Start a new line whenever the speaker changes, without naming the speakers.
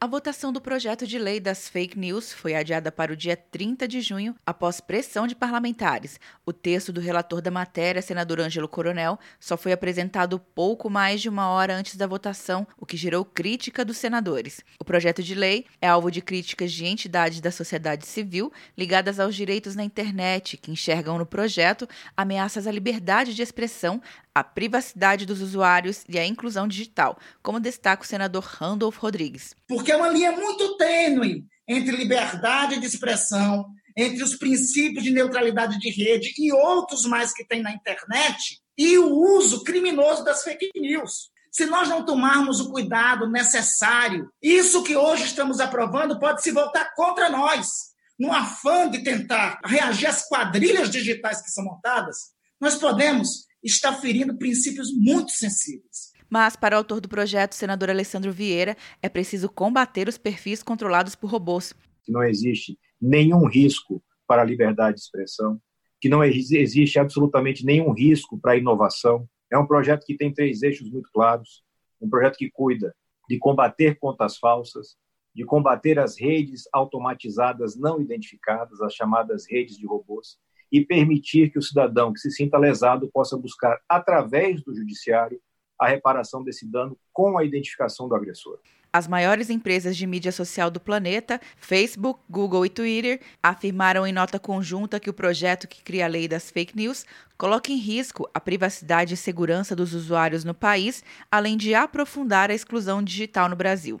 A votação do projeto de lei das fake news foi adiada para o dia 30 de junho, após pressão de parlamentares. O texto do relator da matéria, senador Ângelo Coronel, só foi apresentado pouco mais de uma hora antes da votação, o que gerou crítica dos senadores. O projeto de lei é alvo de críticas de entidades da sociedade civil ligadas aos direitos na internet, que enxergam no projeto ameaças à liberdade de expressão, à privacidade dos usuários e à inclusão digital, como destaca o senador Randolph Rodrigues.
Porque é uma linha muito tênue entre liberdade de expressão, entre os princípios de neutralidade de rede e outros mais que tem na internet, e o uso criminoso das fake news. Se nós não tomarmos o cuidado necessário, isso que hoje estamos aprovando pode se voltar contra nós. No afã de tentar reagir às quadrilhas digitais que são montadas, nós podemos estar ferindo princípios muito sensíveis.
Mas, para o autor do projeto, senador Alessandro Vieira, é preciso combater os perfis controlados por robôs.
Que não existe nenhum risco para a liberdade de expressão, que não existe absolutamente nenhum risco para a inovação. É um projeto que tem três eixos muito claros: um projeto que cuida de combater contas falsas, de combater as redes automatizadas não identificadas, as chamadas redes de robôs, e permitir que o cidadão que se sinta lesado possa buscar, através do judiciário, a reparação desse dano com a identificação do agressor.
As maiores empresas de mídia social do planeta, Facebook, Google e Twitter, afirmaram em nota conjunta que o projeto que cria a lei das fake news coloca em risco a privacidade e segurança dos usuários no país, além de aprofundar a exclusão digital no Brasil.